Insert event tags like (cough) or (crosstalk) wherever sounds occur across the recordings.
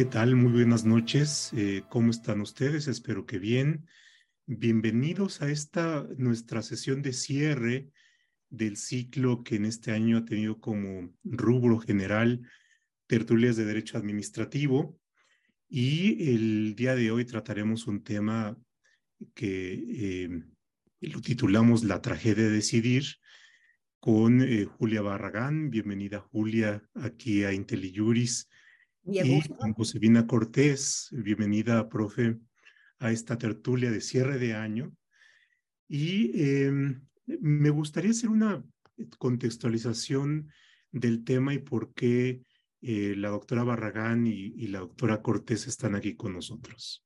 ¿Qué tal? Muy buenas noches. Eh, ¿Cómo están ustedes? Espero que bien. Bienvenidos a esta nuestra sesión de cierre del ciclo que en este año ha tenido como rubro general tertulias de derecho administrativo. Y el día de hoy trataremos un tema que eh, lo titulamos La tragedia de decidir con eh, Julia Barragán. Bienvenida Julia aquí a IntelliJuris y con Josefina Cortés, bienvenida, profe, a esta tertulia de cierre de año. Y em, me gustaría hacer una contextualización del tema y por qué eh, la doctora Barragán y, y, la doctora Cortés están aquí con nosotros.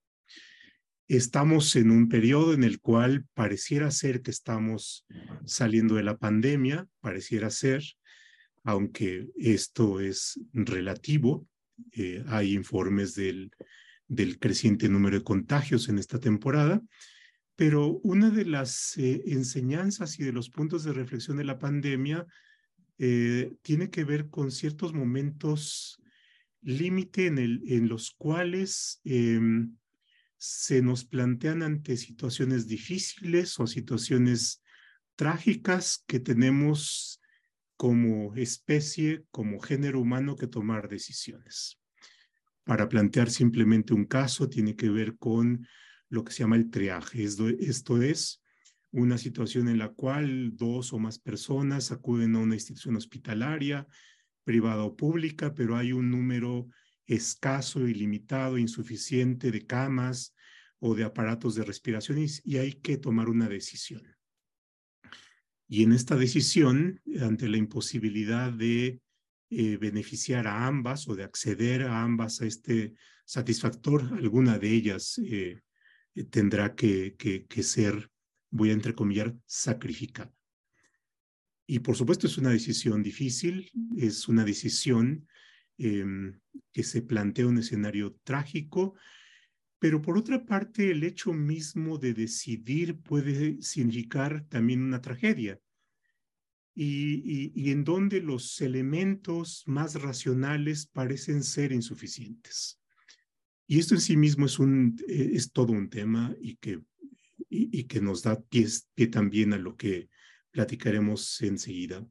Estamos en un periodo en el cual pareciera ser que estamos saliendo de la pandemia, pareciera ser, aunque esto es relativo, eh, hay informes del, creciente número de contagios en esta temporada, pero una de las eh, enseñanzas y de los puntos de reflexión de la pandemia eh, tiene que ver con ciertos momentos límite en, en los cuales em, se nos plantean ante situaciones difíciles o situaciones trágicas que tenemos como especie, como género humano que tomar decisiones. Para plantear simplemente un caso tiene que ver con lo que se llama el triaje. Esto, es una situación en la cual dos o más personas acuden a una institución hospitalaria, privada o pública, pero hay un número escaso, ilimitado, insuficiente de camas o de aparatos de respiración y hay que tomar una decisión. Y en esta decisión, ante la imposibilidad de eh, beneficiar a ambas o de acceder a ambas a este satisfactor, alguna de ellas eh, tendrá que, ser, voy a entrecomillar, sacrificada. Y por supuesto es una decisión difícil, es una decisión em, que se plantea un escenario trágico, pero por otra parte, el hecho mismo de decidir puede significar también una tragedia. Y, y, en donde los elementos más racionales parecen ser insuficientes. Y esto en sí mismo es, un, eh, es todo un tema y que, y, y que nos da pie, pie también a lo que platicaremos enseguida.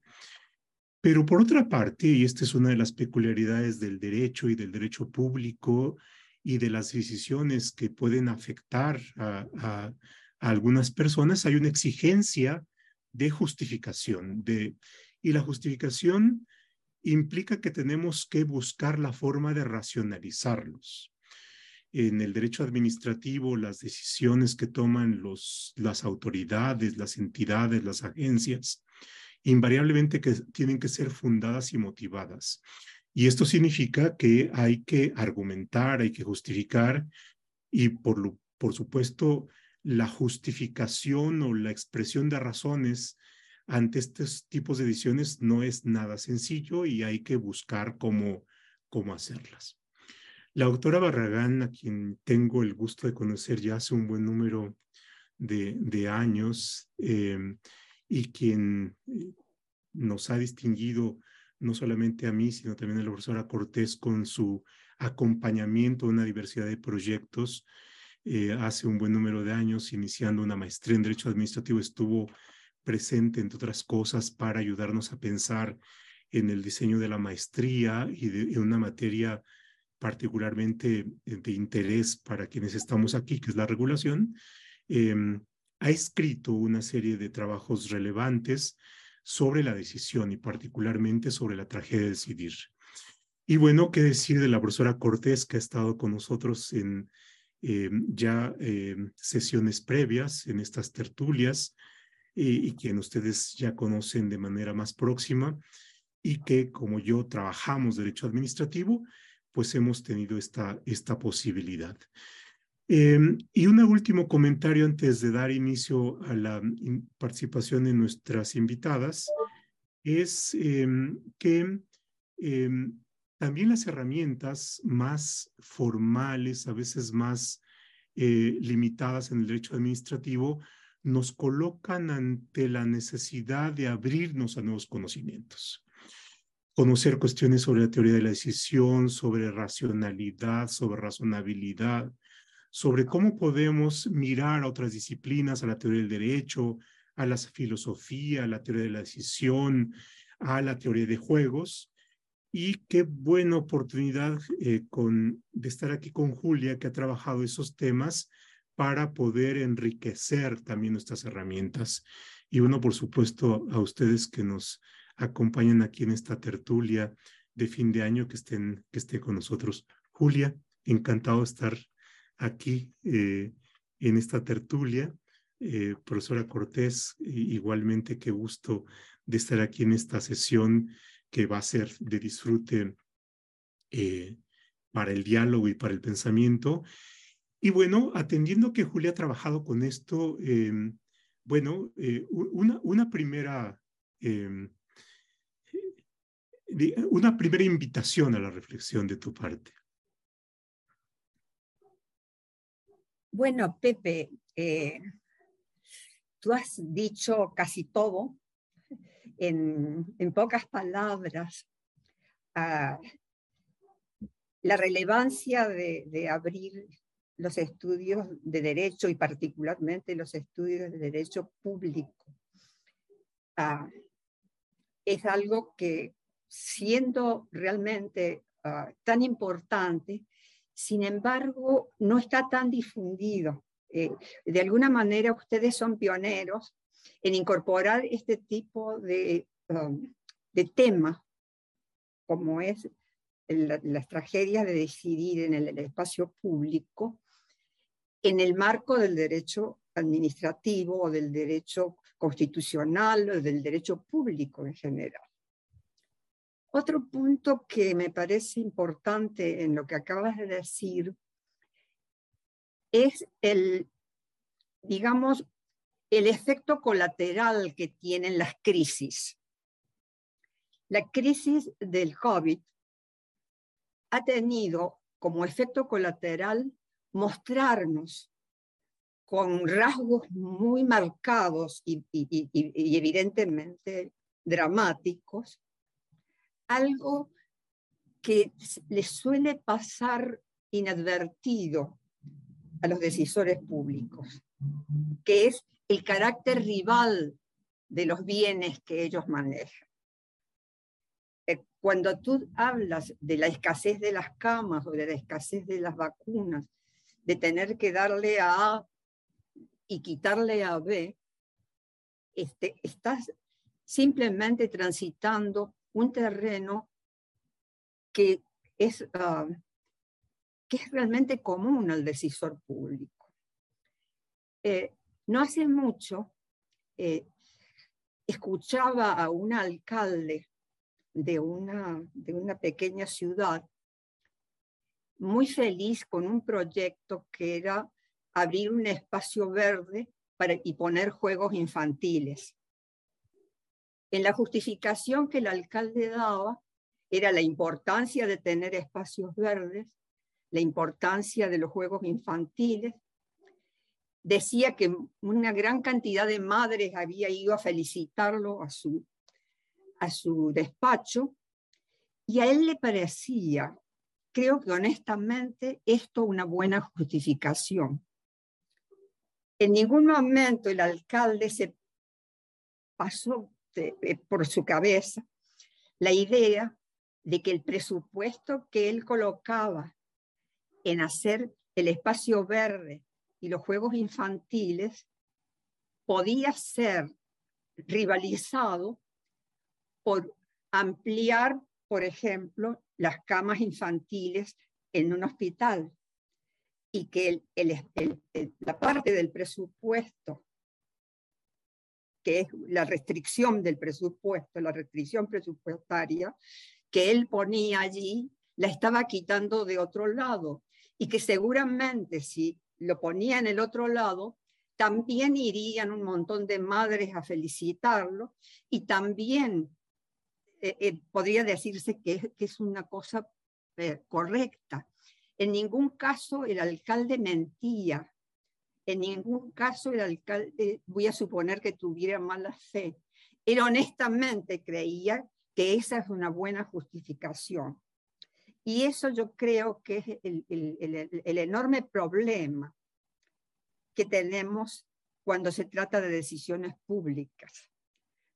Pero por otra parte, y esta es una de las peculiaridades del derecho y del derecho público, y de las decisiones que pueden afectar a, a, algunas personas, hay una exigencia de justificación. De, y la justificación implica que tenemos que buscar la forma de racionalizarlos. En el derecho administrativo, las decisiones que toman los, las autoridades, las entidades, las agencias, invariablemente que tienen que ser fundadas y motivadas. Y esto significa que hay que argumentar, hay que justificar y por, lo, por supuesto la justificación o la expresión de razones ante estos tipos de decisiones no es nada sencillo y hay que buscar cómo, cómo hacerlas. La doctora Barragán, a quien tengo el gusto de conocer ya hace un buen número de, años eh, y quien eh, nos ha distinguido no solamente a mí, sino también a la profesora Cortés con su acompañamiento a una diversidad de proyectos. Eh, hace un buen número de años, iniciando una maestría en Derecho Administrativo, estuvo presente, entre otras cosas, para ayudarnos a pensar en el diseño de la maestría y de en una materia particularmente de interés para quienes estamos aquí, que es la regulación. Eh, ha escrito una serie de trabajos relevantes sobre la decisión y particularmente sobre la tragedia de decidir. Y bueno, qué decir de la profesora Cortés que ha estado con nosotros en eh, ya eh, sesiones previas, en estas tertulias, y, y quien ustedes ya conocen de manera más próxima, y que como yo trabajamos derecho administrativo, pues hemos tenido esta, esta posibilidad. Eh, y un último comentario antes de dar inicio a la participación de nuestras invitadas es eh, que eh, también las herramientas más formales, a veces más limitadas en el derecho administrativo, nos colocan ante la necesidad de abrirnos a nuevos conocimientos. conocer cuestiones sobre la teoría de la decisión, sobre racionalidad, sobre razonabilidad, sobre cómo podemos mirar a otras disciplinas, a la teoría del derecho, a la filosofía, a la teoría de la decisión, a la teoría de juegos. Y qué buena oportunidad eh, de estar aquí con Julia, que ha trabajado esos temas para poder enriquecer también nuestras herramientas. Y uno, por supuesto, a ustedes que nos acompañan aquí en esta tertulia de fin de año, que estén, que con nosotros. Julia, encantado de estar aquí eh, en esta tertulia. Eh, profesora Cortés, igualmente qué gusto de estar aquí en esta sesión que va a ser de disfrute eh, para el diálogo y para el pensamiento. Y bueno, atendiendo que Julia ha trabajado con esto, em, bueno, una, una primera una primera invitación a la reflexión de tu parte. Bueno, Pepe, eh, tú has dicho casi todo en, pocas palabras. La relevancia de, abrir los estudios de derecho y particularmente los estudios de derecho público ah, es algo que siendo realmente ah, tan importante, sin embargo, no está tan difundido. Eh, de alguna manera, ustedes son pioneros en incorporar este tipo de, um, de tema, como es las tragedias de decidir en el, espacio público, en el marco del derecho administrativo o del derecho constitucional o del derecho público en general. Otro punto que me parece importante en lo que acabas de decir es el, digamos, el efecto colateral que tienen las crisis. La crisis del COVID ha tenido como efecto colateral mostrarnos con rasgos muy marcados y, evidentemente dramáticos algo que le suele pasar inadvertido a los decisores públicos, que es el carácter rival de los bienes que ellos manejan. Eh, cuando tú hablas de la escasez de las camas o de la escasez de las vacunas, de tener que darle a A y quitarle a B, este, estás simplemente transitando un terreno que es, ah, que es realmente común al decisor público. Eh, no hace mucho eh, escuchaba a un alcalde de una, de una pequeña ciudad muy feliz con un proyecto que era abrir un espacio verde para, y poner juegos infantiles. En la justificación que el alcalde daba era la importancia de tener espacios verdes, la importancia de los juegos infantiles. Decía que una gran cantidad de madres había ido a felicitarlo a su, a su despacho y a él le parecía, creo que honestamente, esto una buena justificación. En ningún momento el alcalde se pasó eh, por su cabeza la idea de que el presupuesto que él colocaba en hacer el espacio verde y los juegos infantiles podía ser rivalizado por ampliar, por ejemplo, las camas infantiles en un hospital y que la parte del presupuesto que es la restricción del presupuesto, la restricción presupuestaria que él ponía allí, la estaba quitando de otro lado. Y que seguramente si lo ponía en el otro lado, también irían un montón de madres a felicitarlo y también eh, eh, podría decirse que, es una cosa eh, correcta. En ningún caso el alcalde mentía en ningún caso el alcalde, voy a suponer que tuviera mala fe. Él honestamente creía que esa es una buena justificación. Y eso yo creo que es el, el enorme problema que tenemos cuando se trata de decisiones públicas.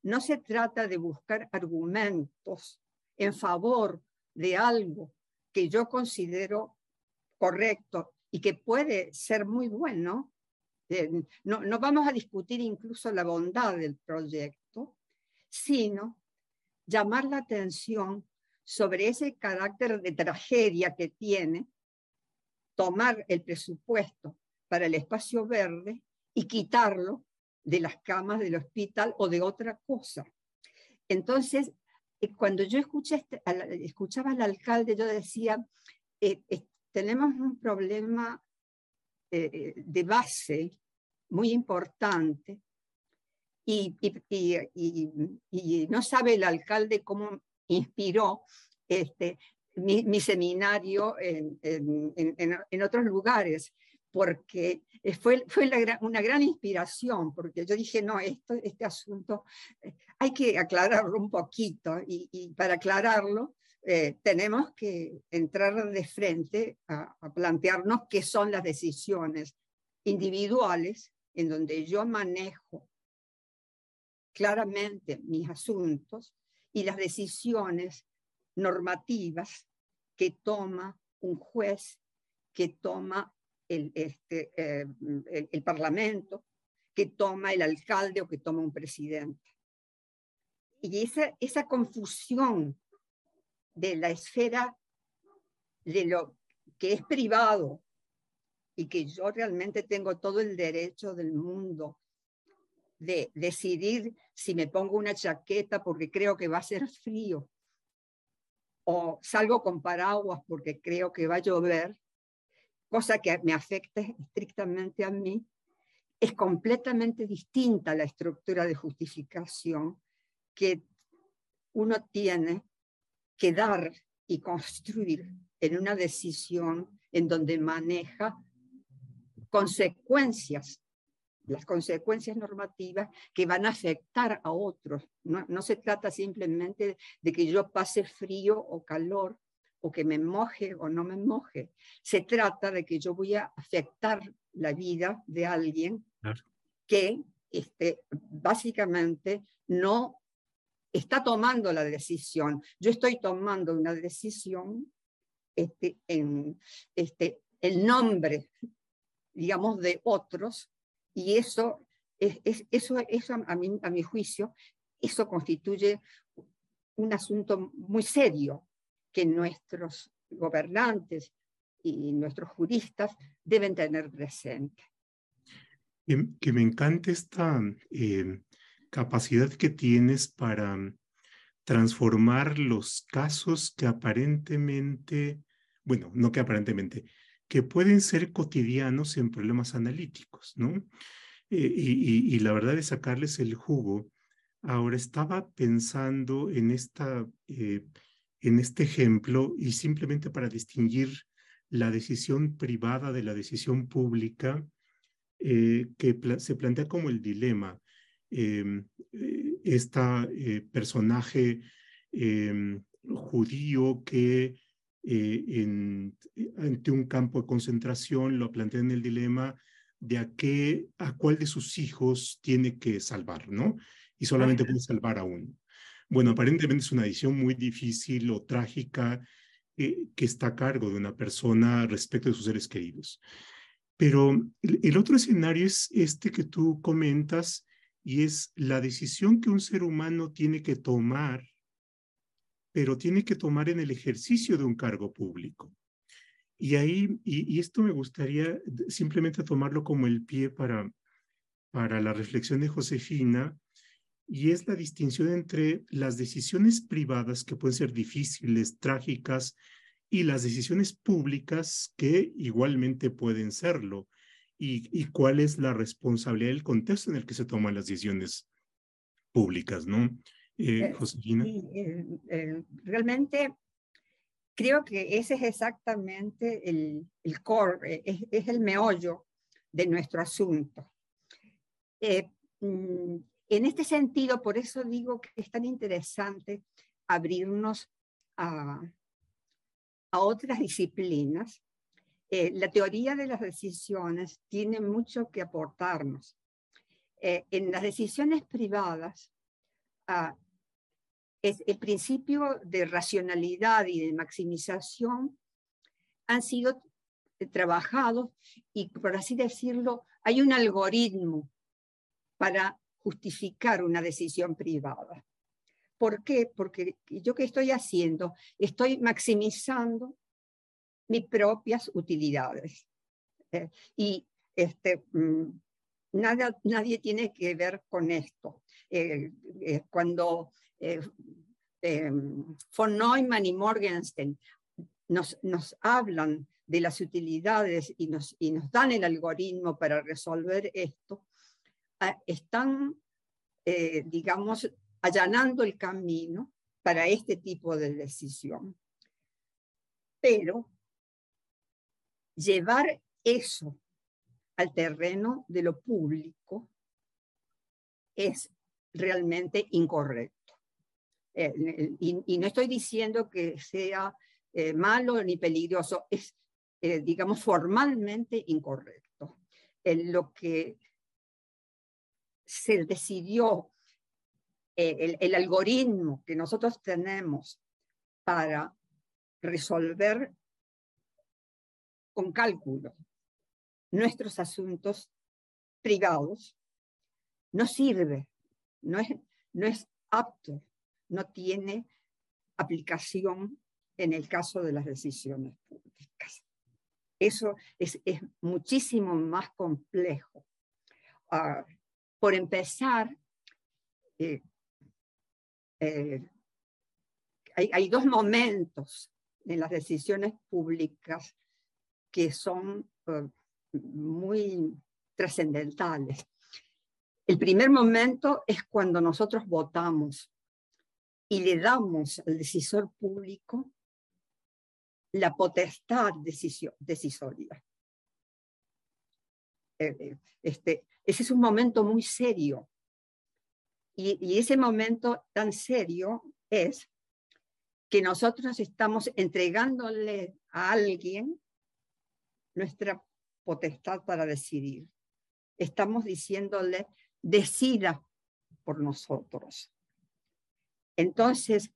No se trata de buscar argumentos en favor de algo que yo considero correcto y que puede ser muy bueno. Eh, no, no vamos a discutir incluso la bondad del proyecto, sino llamar la atención sobre ese carácter de tragedia que tiene tomar el presupuesto para el espacio verde y quitarlo de las camas del hospital o de otra cosa. Entonces, eh, cuando yo este, escuchaba al alcalde, yo decía, eh, tenemos un problema eh, de base muy importante y, no sabe el alcalde cómo inspiró este, mi, seminario en, en, otros lugares porque fue, fue una gran inspiración, porque yo dije, no, esto, este asunto eh, hay que aclararlo un poquito y, para aclararlo eh, tenemos que entrar de frente a, plantearnos qué son las decisiones individuales en donde yo manejo claramente mis asuntos y las decisiones normativas que toma un juez, que toma el, este, eh, el, Parlamento, que toma el alcalde o que toma un presidente. Y esa, esa confusión de la esfera de lo que es privado y que yo realmente tengo todo el derecho del mundo de decidir si me pongo una chaqueta porque creo que va a ser frío o salgo con paraguas porque creo que va a llover, cosa que me afecta estrictamente a mí, es completamente distinta la estructura de justificación que uno tiene que dar y construir en una decisión en donde maneja consecuencias, las consecuencias normativas que van a afectar a otros. No, no se trata simplemente de que yo pase frío o calor, o que me moje o no me moje. Se trata de que yo voy a afectar la vida de alguien que este, básicamente no está tomando la decisión. Yo estoy tomando una decisión este, en este, el nombre, digamos, de otros, y eso, es, eso, eso a, mi, a mi juicio, eso constituye un asunto muy serio, que nuestros gobernantes y nuestros juristas deben tener presente. Que, me encanta esta eh, capacidad que tienes para transformar los casos que aparentemente, bueno, no que aparentemente, que pueden ser cotidianos en problemas analíticos, ¿no? Eh, y, la verdad es sacarles el jugo. Ahora estaba pensando en esta eh, en este ejemplo y simplemente para distinguir la decisión privada de la decisión pública eh, que se plantea como el dilema. Este personaje em, judío que en, ante un campo de concentración lo plantea en el dilema de a, qué, a cuál de sus hijos tiene que salvar, ¿no? Y solamente puede salvar a uno. Bueno, aparentemente es una decisión muy difícil o trágica eh, que está a cargo de una persona respecto de sus seres queridos. Pero el, otro escenario es este que tú comentas y es la decisión que un ser humano tiene que tomar, pero tiene que tomar en el ejercicio de un cargo público. Y ahí, y, esto me gustaría simplemente tomarlo como el pie para, para la reflexión de Josefina, y es la distinción entre las decisiones privadas que pueden ser difíciles, trágicas, y las decisiones públicas que igualmente pueden serlo. Y, cuál es la responsabilidad del contexto en el que se toman las decisiones públicas, ¿no? Eh, eh Josefina. Eh, realmente creo que ese es exactamente el, el core, es, es, el meollo de nuestro asunto. Eh, mm, en este sentido, por eso digo que es tan interesante abrirnos a, a otras disciplinas. Eh, la teoría de las decisiones tiene mucho que aportarnos. Eh, en las decisiones privadas, ah, es el principio de racionalidad y de maximización han sido trabajados y, por así decirlo, hay un algoritmo para justificar una decisión privada. ¿Por qué? Porque yo que estoy haciendo, estoy maximizando mis propias utilidades. Eh, y este, mm, nada, nadie tiene que ver con esto. Eh, eh, cuando von Neumann y Morgenstern nos, hablan de las utilidades y nos, dan el algoritmo para resolver esto, ah, están, digamos, allanando el camino para este tipo de decisión. Pero llevar eso al terreno de lo público es realmente incorrecto. Eh, y, no estoy diciendo que sea eh, malo ni peligroso, es, eh, digamos, formalmente incorrecto. lo que se decidió el, algoritmo que nosotros tenemos para resolver con cálculo nuestros asuntos privados no sirve, no es, no es apto, no tiene aplicación en el caso de las decisiones públicas. Eso es, muchísimo más complejo. Ah, por empezar, eh, eh, hay, dos momentos en las decisiones públicas que son eh, muy trascendentales. El primer momento es cuando nosotros votamos y le damos al decisor público la potestad decisoria. Eh, este, ese es un momento muy serio y, ese momento tan serio es que nosotros estamos entregándole a alguien nuestra potestad para decidir. Estamos diciéndole, decida por nosotros. Entonces,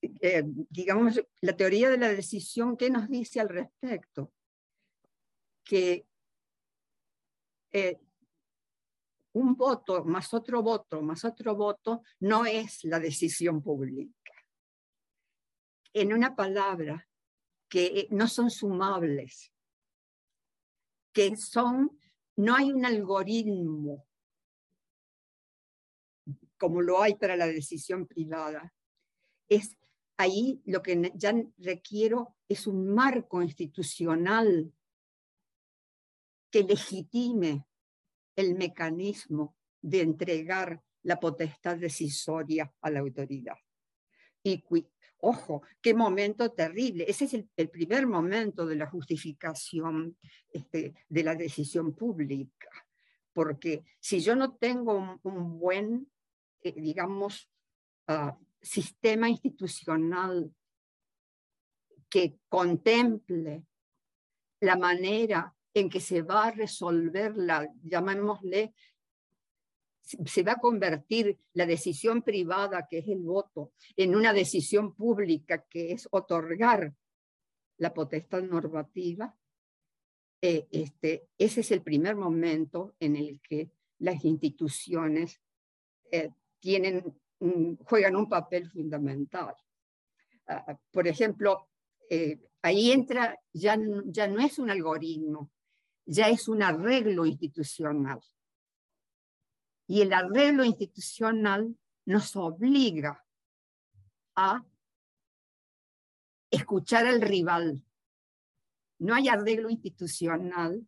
eh, digamos, la teoría de la decisión, ¿qué nos dice al respecto? Que eh, un voto más otro voto más otro voto no es la decisión pública. En una palabra, que no son sumables, que son, no hay un algoritmo como lo hay para la decisión privada. Es ahí lo que ya requiero es un marco institucional que legitime el mecanismo de entregar la potestad decisoria a la autoridad. Y ojo, qué momento terrible. Ese es el, primer momento de la justificación este, de la decisión pública. Porque si yo no tengo un, buen, eh, digamos, ah, sistema institucional que contemple la manera en que se va a resolver la, llamémosle, se va a convertir la decisión privada, que es el voto, en una decisión pública, que es otorgar la potestad normativa, eh, este, ese es el primer momento en el que las instituciones eh, tienen, juegan un papel fundamental. Ah, ah, por ejemplo, eh, ahí entra, ya, ya no es un algoritmo, ya es un arreglo institucional. Y el arreglo institucional nos obliga a escuchar al rival. No hay arreglo institucional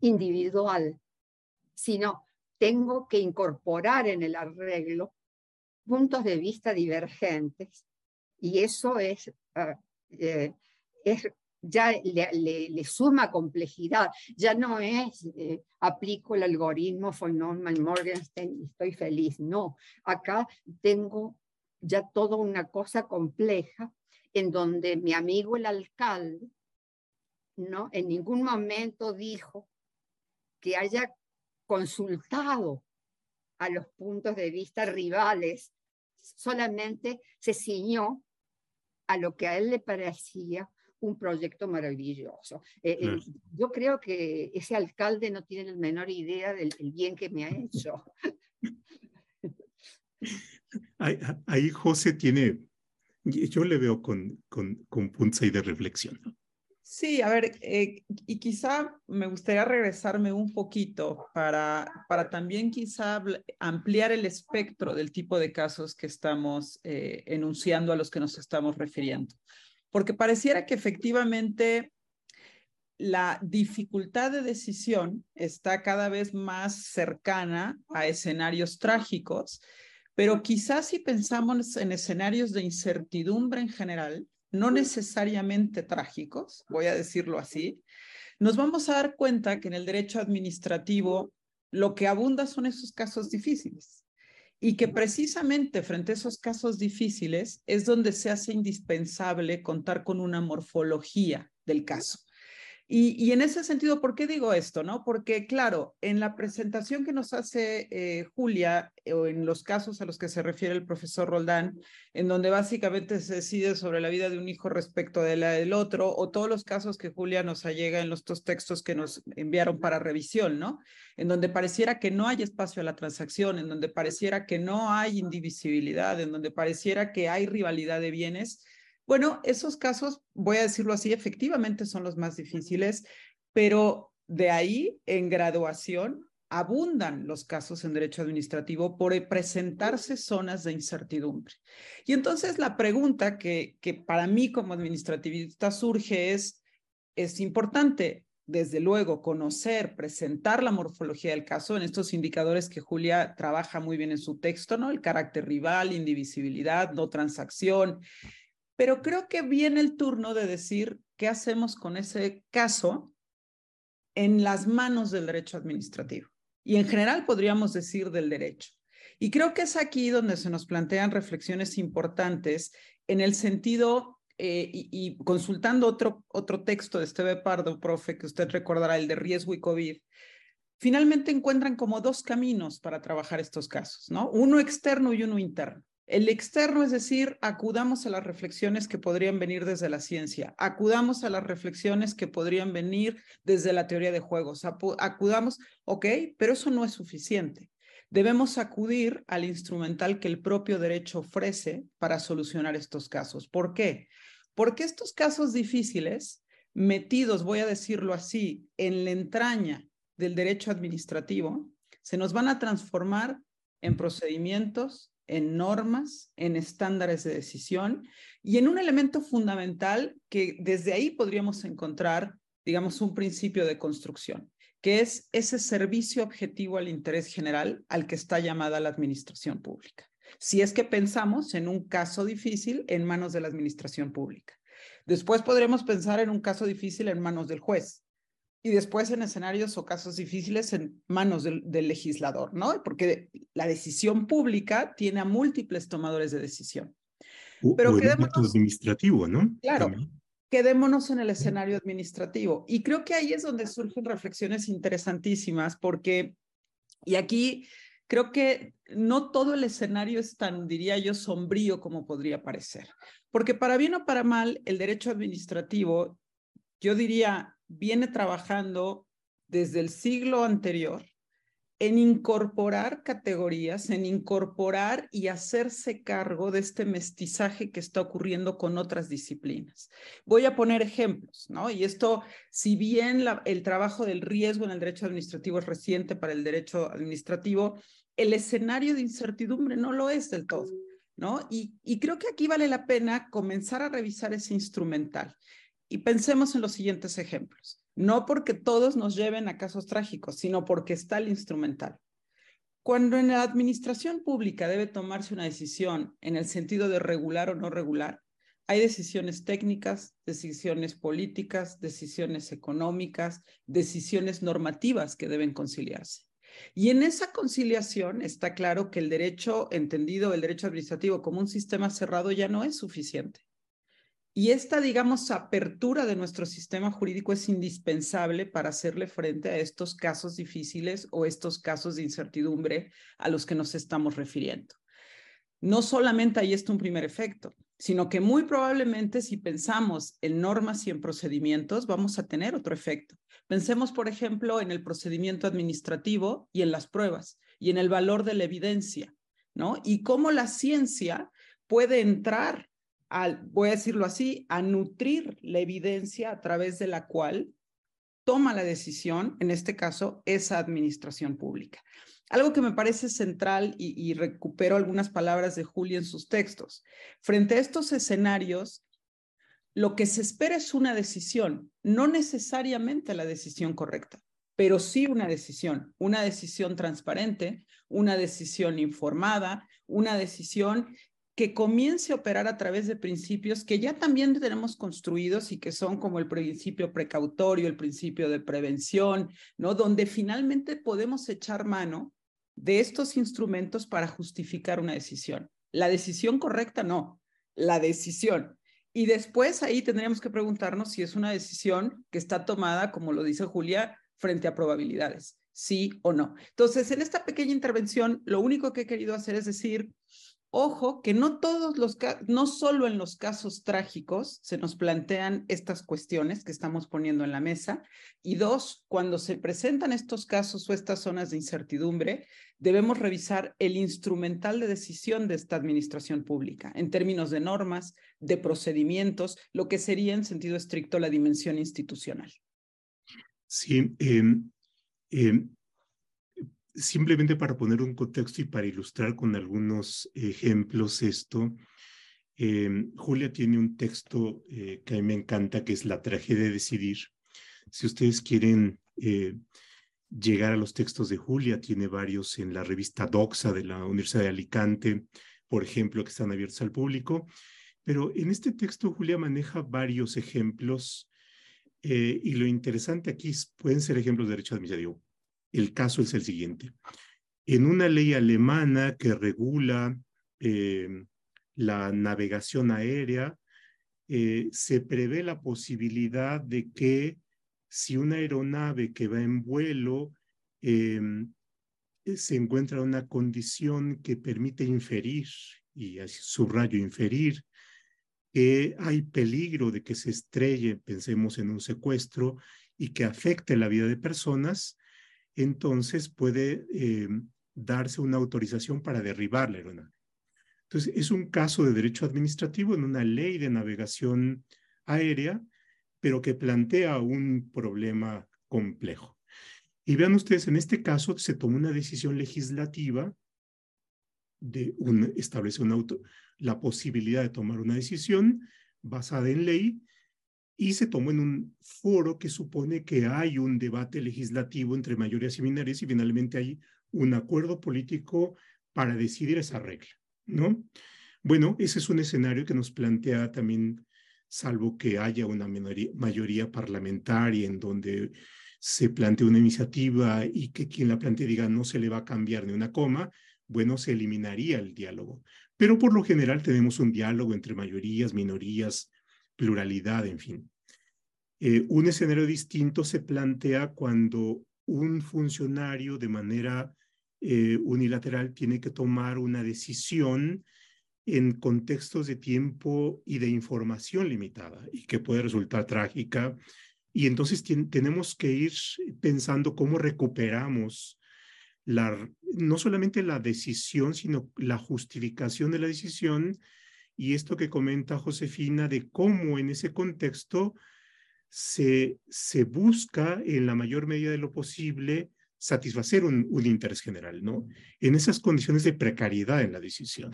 individual, sino tengo que incorporar en el arreglo puntos de vista divergentes y eso es, ah, eh, ya le, suma complejidad, ya no es eh, aplico el algoritmo von Morgenstern y estoy feliz, no, acá tengo ya toda una cosa compleja en donde mi amigo el alcalde no en ningún momento dijo que haya consultado a los puntos de vista rivales, solamente se ciñó a lo que a él le parecía un proyecto maravilloso. Eh, eh, yo creo que ese alcalde no tiene la menor idea del, bien que me ha hecho. Ahí, José tiene, yo le veo con, con, con puntos ahí de reflexión. Sí, a ver, eh, y quizá me gustaría regresarme un poquito para, para también quizá ampliar el espectro del tipo de casos que estamos enunciando a los que nos estamos refiriendo. Porque pareciera que efectivamente la dificultad de decisión está cada vez más cercana a escenarios trágicos, pero quizás si pensamos en escenarios de incertidumbre en general, no necesariamente trágicos, voy a decirlo así, nos vamos a dar cuenta que en el derecho administrativo lo que abunda son esos casos difíciles y que precisamente frente a esos casos difíciles es donde se hace indispensable contar con una morfología del caso. Y, en ese sentido, ¿por qué digo esto? No? Porque, claro, en la presentación que nos hace eh, Julia, o en los casos a los que se refiere el profesor Roldán, en donde básicamente se decide sobre la vida de un hijo respecto de la del otro, o todos los casos que Julia nos allega en los dos textos que nos enviaron para revisión, ¿no? En donde pareciera que no hay espacio a la transacción, en donde pareciera que no hay indivisibilidad, en donde pareciera que hay rivalidad de bienes bueno, esos casos, voy a decirlo así, efectivamente son los más difíciles, pero de ahí en graduación abundan los casos en derecho administrativo por presentarse zonas de incertidumbre. Y entonces la pregunta que, que para mí como administrativista surge es, es importante, desde luego, conocer, presentar la morfología del caso en estos indicadores que Julia trabaja muy bien en su texto, ¿no? El carácter rival, indivisibilidad, no transacción, pero creo que viene el turno de decir qué hacemos con ese caso en las manos del derecho administrativo. Y en general podríamos decir del derecho. Y creo que es aquí donde se nos plantean reflexiones importantes en el sentido, eh, y, consultando otro, otro texto de Esteve Pardo, profe, que usted recordará, el de riesgo y COVID, finalmente encuentran como dos caminos para trabajar estos casos, ¿no? Uno externo y uno interno. El externo, es decir, acudamos a las reflexiones que podrían venir desde la ciencia, acudamos a las reflexiones que podrían venir desde la teoría de juegos, acudamos, ok, pero eso no es suficiente. Debemos acudir al instrumental que el propio derecho ofrece para solucionar estos casos. ¿Por qué? Porque estos casos difíciles, metidos, voy a decirlo así, en la entraña del derecho administrativo, se nos van a transformar en procedimientos en normas, en estándares de decisión y en un elemento fundamental que desde ahí podríamos encontrar, digamos, un principio de construcción, que es ese servicio objetivo al interés general al que está llamada la administración pública. Si es que pensamos en un caso difícil en manos de la administración pública. Después podremos pensar en un caso difícil en manos del juez, y después en escenarios o casos difíciles en manos del, legislador, ¿no? Porque la decisión pública tiene a múltiples tomadores de decisión. Pero quedémonos, administrativo, ¿no? Claro, quedémonos en el escenario administrativo. Y creo que ahí es donde surgen reflexiones interesantísimas, porque, y aquí creo que no todo el escenario es tan, diría yo, sombrío como podría parecer. Porque para bien o para mal, el derecho administrativo, yo diría, viene trabajando desde el siglo anterior en incorporar categorías, en incorporar y hacerse cargo de este mestizaje que está ocurriendo con otras disciplinas. Voy a poner ejemplos, ¿no? Y esto, si bien el trabajo del riesgo en el derecho administrativo es reciente para el derecho administrativo, el escenario de incertidumbre no lo es del todo, ¿no? Y, creo que aquí vale la pena comenzar a revisar ese instrumental. Y pensemos en los siguientes ejemplos. No porque todos nos lleven a casos trágicos, sino porque está el instrumental. Cuando en la administración pública debe tomarse una decisión en el sentido de regular o no regular, hay decisiones técnicas, decisiones políticas, decisiones económicas, decisiones normativas que deben conciliarse. Y en esa conciliación está claro que el derecho entendido, el derecho administrativo como un sistema cerrado ya no es suficiente. Y esta, digamos, apertura de nuestro sistema jurídico es indispensable para hacerle frente a estos casos difíciles o estos casos de incertidumbre a los que nos estamos refiriendo. No solamente ahí está un primer efecto, sino que muy probablemente si pensamos en normas y en procedimientos, vamos a tener otro efecto. Pensemos, por ejemplo, en el procedimiento administrativo y en las pruebas y en el valor de la evidencia, ¿no? Y cómo la ciencia puede entrar voy a decirlo así, a nutrir la evidencia a través de la cual toma la decisión, en este caso, esa administración pública. Algo que me parece central y, y recupero algunas palabras de Julia en sus textos. Frente a estos escenarios, lo que se espera es una decisión, no necesariamente la decisión correcta, pero sí una decisión, una decisión transparente, una decisión informada, una decisión que comience a operar a través de principios que ya también tenemos construidos y que son como el principio precautorio, el principio de prevención, ¿no? Donde finalmente podemos echar mano de estos instrumentos para justificar una decisión. La decisión correcta no, la decisión. Y después ahí tendríamos que preguntarnos si es una decisión que está tomada, como lo dice Julia, frente a probabilidades, sí o no. Entonces, en esta pequeña intervención, lo único que he querido hacer es decir, Ojo que no todos los no solo en los casos trágicos se nos plantean estas cuestiones que estamos poniendo en la mesa y dos, cuando se presentan estos casos o estas zonas de incertidumbre, debemos revisar el instrumental de decisión de esta administración pública en términos de normas, de procedimientos, lo que sería en sentido estricto la dimensión institucional. Sí, em, em, simplemente para poner un contexto y para ilustrar con algunos ejemplos esto, em, Julia tiene un texto eh, que a mí me encanta, que es La tragedia de decidir. Si ustedes quieren eh, llegar a los textos de Julia, tiene varios en la revista Doxa de la Universidad de Alicante, por ejemplo, que están abiertos al público. Pero en este texto Julia maneja varios ejemplos eh, y lo interesante aquí pueden ser ejemplos de derecho administrativo el caso es el siguiente. En una ley alemana que regula eh, la navegación aérea, eh, se prevé la posibilidad de que si una aeronave que va en vuelo em, se encuentra en una condición que permite inferir, y subrayo inferir, que hay peligro de que se estrelle, pensemos en un secuestro, y que afecte la vida de personas, entonces puede eh, darse una autorización para derribar la aeronave. Entonces, es un caso de derecho administrativo en una ley de navegación aérea, pero que plantea un problema complejo. Y vean ustedes, en este caso se tomó una decisión legislativa de un, establece auto, la posibilidad de tomar una decisión basada en ley y se tomó en un foro que supone que hay un debate legislativo entre mayorías y minorías y finalmente hay un acuerdo político para decidir esa regla, ¿no? Bueno, ese es un escenario que nos plantea también, salvo que haya una mayoría parlamentaria en donde se plantea una iniciativa y que quien la plantee diga no se le va a cambiar ni una coma, bueno, se eliminaría el diálogo. Pero por lo general tenemos un diálogo entre mayorías, minorías, pluralidad, en fin. Eh, un escenario distinto se plantea cuando un funcionario de manera eh, unilateral tiene que tomar una decisión en contextos de tiempo y de información limitada y que puede resultar trágica. Y entonces tenemos que ir pensando cómo recuperamos la, no solamente la decisión, sino la justificación de la decisión y esto que comenta Josefina de cómo en ese contexto se, se busca en la mayor medida de lo posible satisfacer un, interés general, ¿no? En esas condiciones de precariedad en la decisión.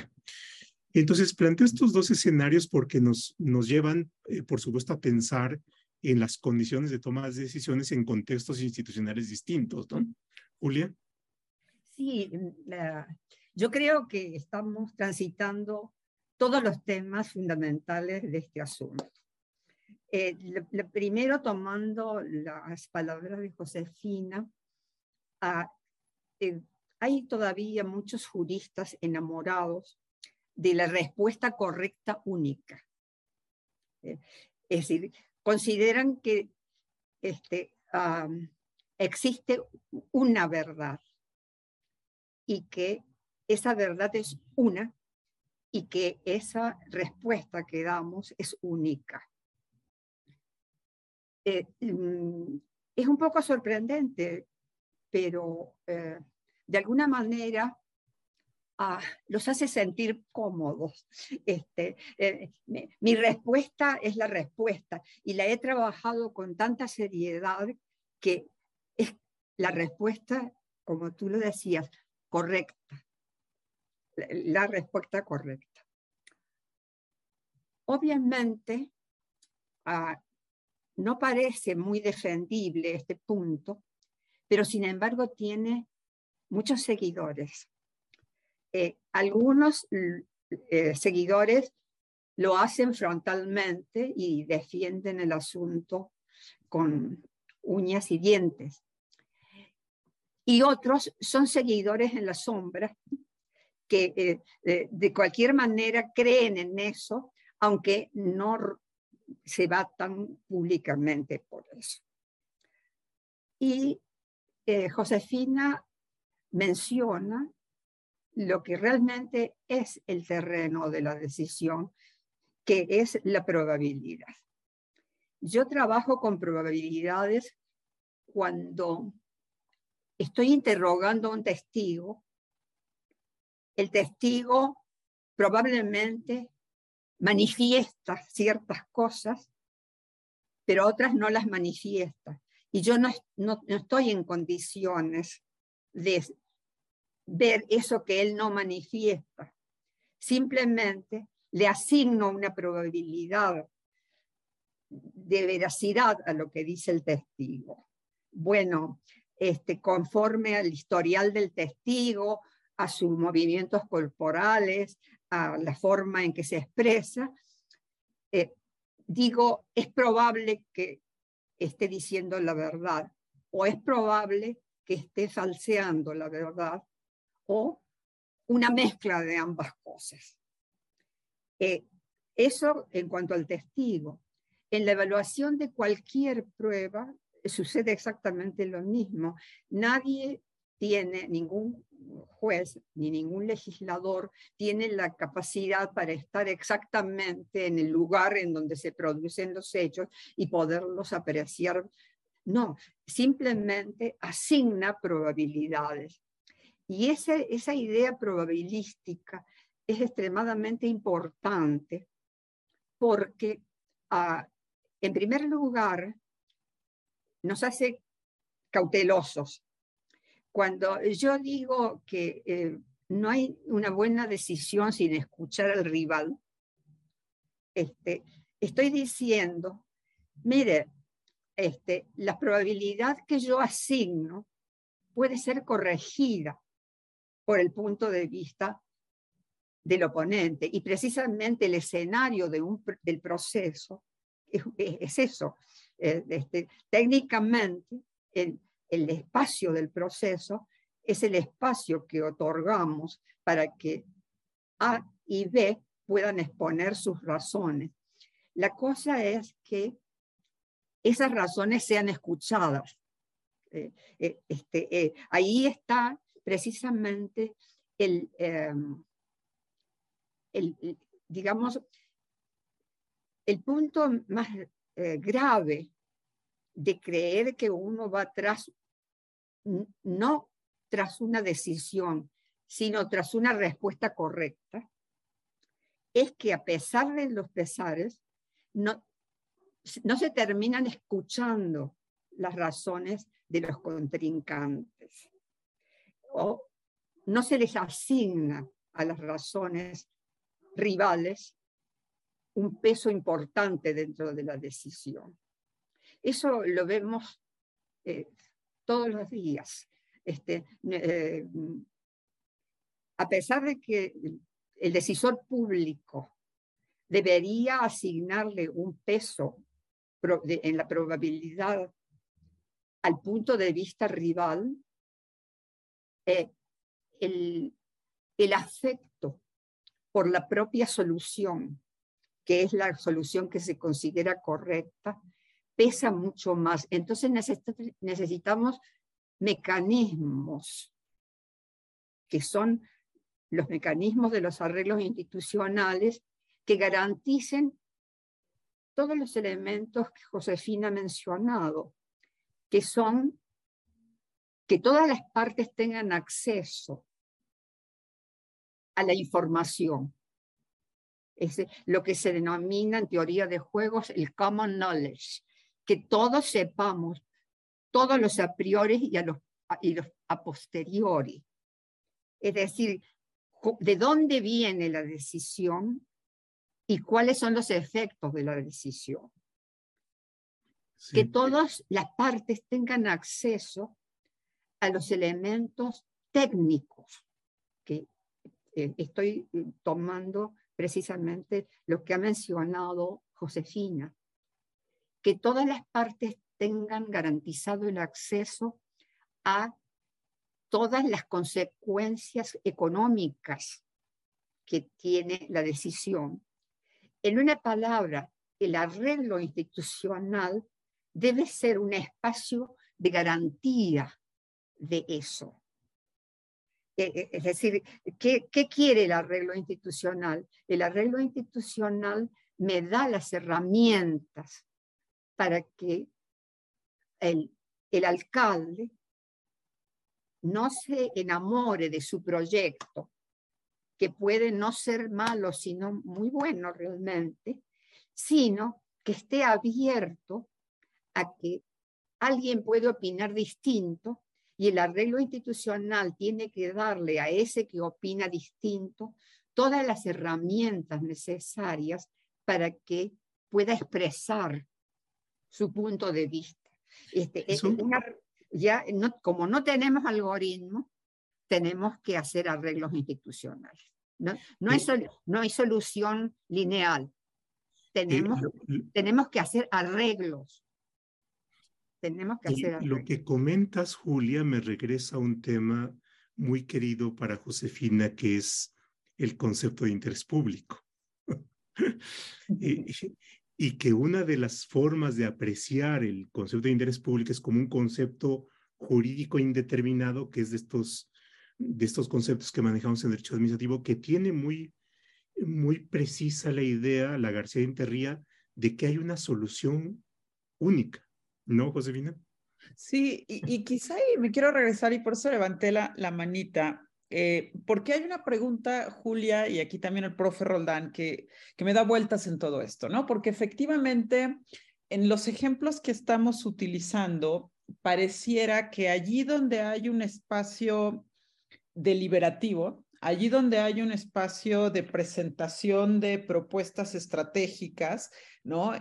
Entonces, planteo estos dos escenarios porque nos, nos llevan, eh, por supuesto, a pensar en las condiciones de toma de decisiones en contextos institucionales distintos, ¿no? Julia. Sí, yo creo que estamos transitando todos los temas fundamentales de este asunto. Eh, primero tomando las palabras de Josefina, eh, hay todavía muchos juristas enamorados de la respuesta correcta única. Eh, es decir, consideran que este, existe una verdad y que esa verdad es una y que esa respuesta que damos es única. Eh, mm, es un poco sorprendente, pero eh, de alguna manera ah, los hace sentir cómodos. Este, eh, mi respuesta es la respuesta y la he trabajado con tanta seriedad que es la respuesta, como tú lo decías, correcta. La respuesta correcta. Obviamente, ah, no parece muy defendible este punto, pero sin embargo tiene muchos seguidores. Eh, algunos eh, seguidores lo hacen frontalmente y defienden el asunto con uñas y dientes. Y otros son seguidores en la sombra que eh, de cualquier manera creen en eso, aunque no se batan públicamente por eso. Y eh, Josefina menciona lo que realmente es el terreno de la decisión, que es la probabilidad. Yo trabajo con probabilidades cuando estoy interrogando a un testigo. El testigo probablemente manifiesta ciertas cosas, pero otras no las manifiesta. Y yo no, no, estoy en condiciones de ver eso que él no manifiesta. Simplemente le asigno una probabilidad de veracidad a lo que dice el testigo. Bueno, este, conforme al historial del testigo, a sus movimientos corporales, a la forma en que se expresa, eh, digo, es probable que esté diciendo la verdad o es probable que esté falseando la verdad o una mezcla de ambas cosas. Eh, eso en cuanto al testigo. En la evaluación de cualquier prueba sucede exactamente lo mismo. Nadie tiene ningún juez ni ningún legislador tiene la capacidad para estar exactamente en el lugar en donde se producen los hechos y poderlos apreciar. No, simplemente asigna probabilidades. Y ese, esa idea probabilística es extremadamente importante porque, ah, en primer lugar, nos hace cautelosos cuando yo digo que eh, no hay una buena decisión sin escuchar al rival, este, estoy diciendo, mire, este, la probabilidad que yo asigno puede ser corregida por el punto de vista del oponente. Y precisamente el escenario de un, del proceso es, eso. Eh, este, técnicamente, el, el espacio del proceso es el espacio que otorgamos para que A y B puedan exponer sus razones. La cosa es que esas razones sean escuchadas. Eh, eh, este, eh, ahí está precisamente em, el, digamos, el punto más grave de creer que uno va tras, no tras una decisión, sino tras una respuesta correcta, es que a pesar de los pesares, no, no se terminan escuchando las razones de los contrincantes. O no se les asigna a las razones rivales un peso importante dentro de la decisión. Eso lo vemos eh, todos los días. Este, eh, a pesar de que el decisor público debería asignarle un peso en la probabilidad al punto de vista rival, eh, el, el afecto por la propia solución, que es la solución que se considera correcta, pesa mucho más. Entonces necesitamos mecanismos que son los mecanismos de los arreglos institucionales que garanticen todos los elementos que Josefina ha mencionado, que son que todas las partes tengan acceso a la información. Es lo que se denomina en teoría de juegos el common knowledge, que todos sepamos todos los a priori y, a los, y los a posteriori. Es decir, de dónde viene la decisión y cuáles son los efectos de la decisión. Que todas las partes tengan acceso a los elementos técnicos, que eh, estoy eh, tomando precisamente lo que ha mencionado Josefina, que todas las partes tengan garantizado el acceso a todas las consecuencias económicas que tiene la decisión. En una palabra, el arreglo institucional debe ser un espacio de garantía de eso. E, e, es decir, ¿qué, ¿qué, quiere el arreglo institucional? El arreglo institucional me da las herramientas para que el, el alcalde no se enamore de su proyecto, que puede no ser malo, sino muy bueno realmente, sino que esté abierto a que alguien puede opinar distinto y el arreglo institucional tiene que darle a ese que opina distinto todas las herramientas necesarias para que pueda expresar su punto de vista. Este, es una, ya como no tenemos algoritmo, tenemos que hacer arreglos institucionales. No, no, hay, no hay solución lineal. Tenemos, tenemos que hacer arreglos. Tenemos que hacer Lo que comentas, Julia, me regresa a un tema muy querido para Josefina, que es el concepto de interés público. (laughs) (laughs) y que una de las formas de apreciar el concepto de interés público es como un concepto jurídico indeterminado, que es de estos, de estos conceptos que manejamos en derecho administrativo, que tiene muy, muy precisa la idea, la García de Interría, de que hay una solución única, ¿no, Josefina? Sí, y, y quizá me quiero regresar y por eso levanté la, la manita, eh, porque hay una pregunta, Julia, y aquí también el profe Roldán, que, que me da vueltas en todo esto, ¿no? Porque efectivamente, en los ejemplos que estamos utilizando, pareciera que allí donde hay un espacio deliberativo, allí donde hay un espacio de presentación de propuestas estratégicas, ¿no?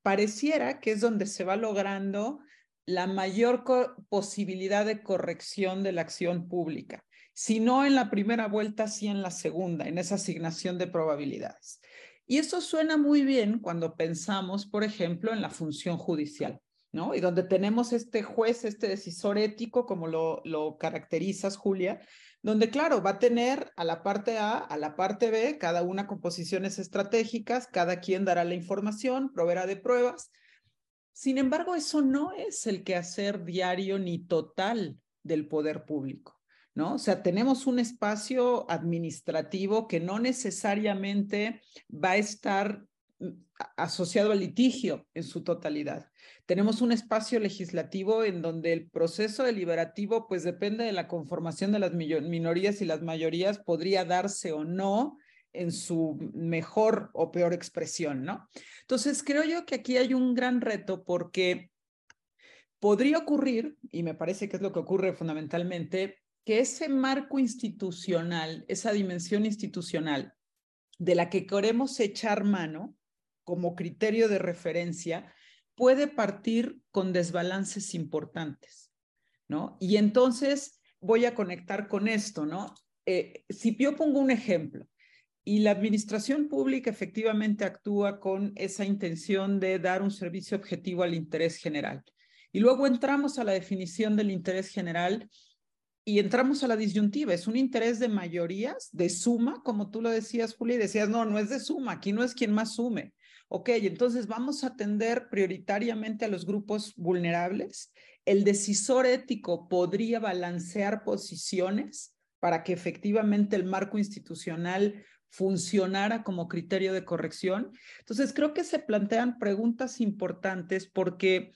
Pareciera que es donde se va logrando la mayor posibilidad de corrección de la acción pública si no en la primera vuelta, sí en la segunda, en esa asignación de probabilidades. Y eso suena muy bien cuando pensamos, por ejemplo, en la función judicial, ¿no? Y donde tenemos este juez, este decisor ético, como lo, caracterizas, Julia, donde, claro, va a tener a la parte A, a la parte B, cada una con posiciones estratégicas, cada quien dará la información, proveerá de pruebas. Sin embargo, eso no es el quehacer diario ni total del poder público. ¿No? O sea, tenemos un espacio administrativo que no necesariamente va a estar mm, asociado al litigio en su totalidad. Tenemos un espacio legislativo en donde el proceso deliberativo, pues depende de la conformación de las minorías y las mayorías, podría darse o no en su mejor o peor expresión, ¿no? Entonces, creo yo que aquí hay un gran reto porque podría ocurrir, y me parece que es lo que ocurre fundamentalmente, que ese marco institucional, esa dimensión institucional de la que queremos echar mano como criterio de referencia, puede partir con desbalances importantes, ¿no? Y entonces voy a conectar con esto, ¿no? Eh, si yo pongo un ejemplo y la administración pública efectivamente actúa con esa intención de dar un servicio objetivo al interés general, y luego entramos a la definición del interés general y entramos a la disyuntiva, es un interés de mayorías, de suma, como tú lo decías, Julia, y decías, no, no es de suma, aquí no es quien más sume. Ok, entonces vamos a atender prioritariamente a los grupos vulnerables. El decisor ético podría balancear posiciones para que efectivamente el marco institucional funcionara como criterio de corrección. Entonces, creo que se plantean preguntas importantes porque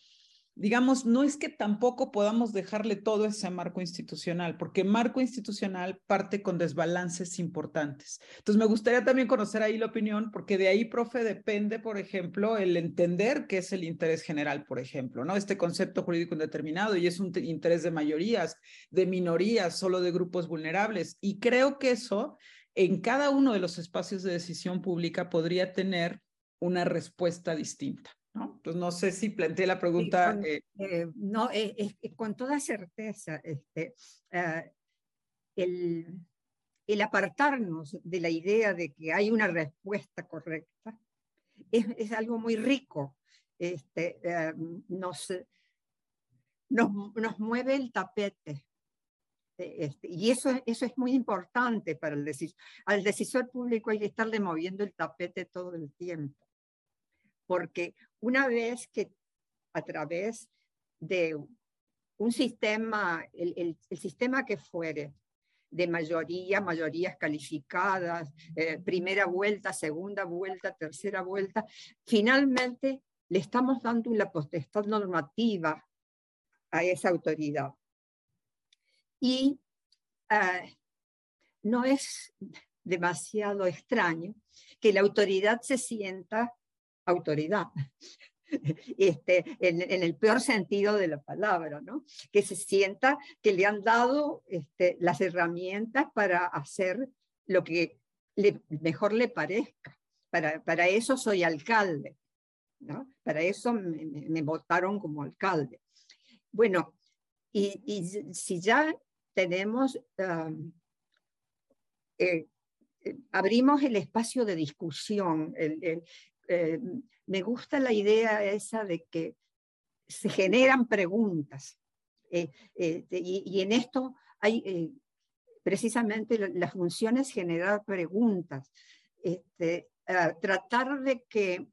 digamos, no es que tampoco podamos dejarle todo ese marco institucional, porque marco institucional parte con desbalances importantes. Entonces, me gustaría también conocer ahí la opinión, porque de ahí, profe, depende, por ejemplo, el entender qué es el interés general, por ejemplo, ¿no? Este concepto jurídico indeterminado y es un interés de mayorías, de minorías, solo de grupos vulnerables. Y creo que eso, en cada uno de los espacios de decisión pública, podría tener una respuesta distinta. ¿No? Entonces, no sé si planteé la pregunta. con, eh, eh, no, eh, con toda certeza, este, ah, el, el, apartarnos de la idea de que hay una respuesta correcta es, es algo muy rico. Este, ah, nos, nos, nos, mueve el tapete. Este, y eso, eso es muy importante para el decisor. Al decisor público hay que estarle moviendo el tapete todo el tiempo porque una vez que a través de un sistema, el, sistema que fuere, de mayoría, mayorías calificadas, eh, primera vuelta, segunda vuelta, tercera vuelta, finalmente le estamos dando una potestad normativa a esa autoridad. Y eh, no es demasiado extraño que la autoridad se sienta autoridad, (laughs) este, en, el peor sentido de la palabra, ¿no? que se sienta que le han dado este, las herramientas para hacer lo que mejor le parezca. Para, para eso soy alcalde, ¿no? para eso me, votaron como alcalde. Bueno, y, si ya tenemos, um, eh, eh, abrimos el espacio de discusión, el, eh, me gusta la idea esa de que se generan preguntas. Eh, eh, y, en esto hay precisamente la, función es generar preguntas. Este, tratar de que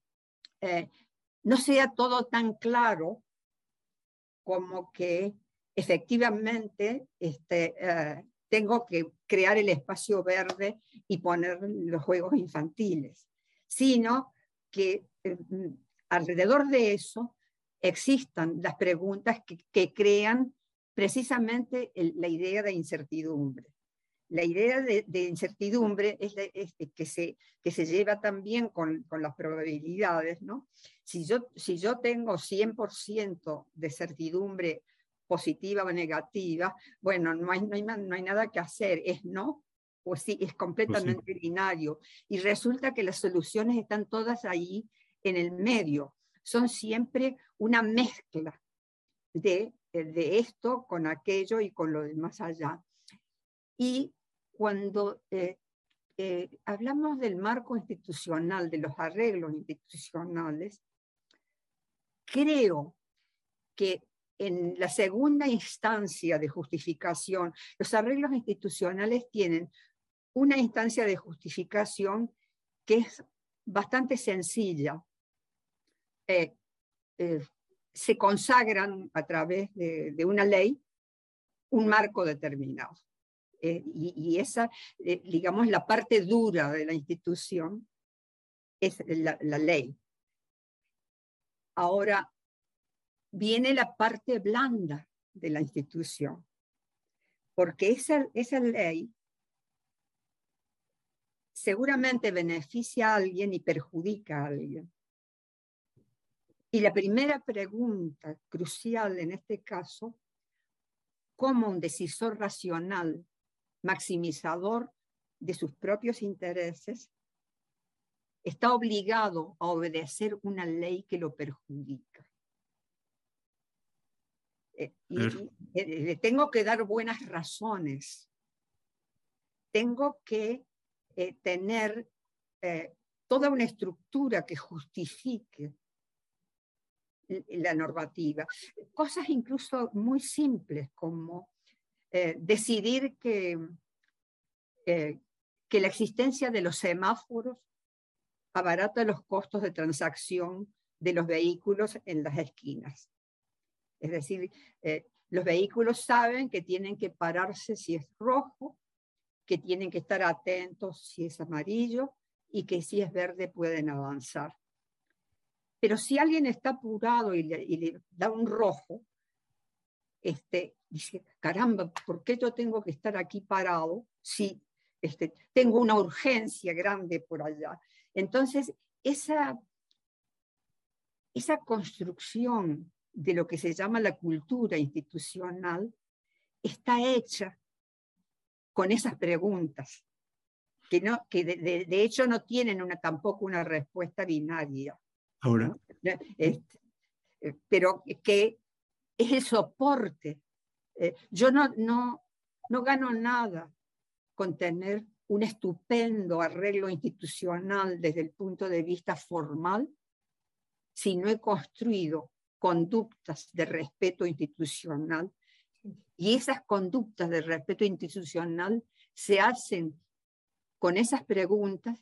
no sea todo tan claro como que efectivamente este, tengo que crear el espacio verde y poner los juegos infantiles, sino que eh, alrededor de eso existan las preguntas que, crean precisamente la idea de incertidumbre. La idea de, incertidumbre es, que, se, que se lleva también con, con, las probabilidades. ¿no? Si, yo, si yo tengo 100% de certidumbre positiva o negativa, bueno, no hay, no hay, no hay nada que hacer, es no pues sí, es completamente binario. Y resulta que las soluciones están todas ahí en el medio. Son siempre una mezcla de, eh, de esto con aquello y con lo de más allá. Y cuando eh, eh, hablamos del marco institucional, de los arreglos institucionales, creo que en la segunda instancia de justificación, los arreglos institucionales tienen una instancia de justificación que es bastante sencilla. Eh, eh, se consagran a través de, una ley un marco determinado. Eh, y, esa, digamos, la parte dura de la institución es la, ley. Ahora, viene la parte blanda de la institución, porque esa, esa ley seguramente beneficia a alguien y perjudica a alguien. Y la primera pregunta crucial en este caso, ¿cómo un decisor racional, maximizador de sus propios intereses, está obligado a obedecer una ley que lo perjudica? Eh, y, eh, le tengo que dar buenas razones. Tengo que eh, tener eh, toda una estructura que justifique la normativa. Cosas incluso muy simples como eh, decidir que, que la existencia de los semáforos abarata los costos de transacción de los vehículos en las esquinas. Es decir, los vehículos saben que tienen que pararse si es rojo, que tienen que estar atentos si es amarillo y que si es verde pueden avanzar. Pero si alguien está apurado y le, da un rojo, este, dice, caramba, ¿por qué yo tengo que estar aquí parado si este, tengo una urgencia grande por allá? Entonces, esa, esa construcción de lo que se llama la cultura institucional está hecha con esas preguntas, que, no, que de, hecho no tienen una, tampoco una respuesta binaria. Ahora. Este, eh, pero que es el soporte. Eh, yo no, no, no gano nada con tener un estupendo arreglo institucional desde el punto de vista formal si no he construido conductas de respeto institucional y esas conductas de respeto institucional se hacen con esas preguntas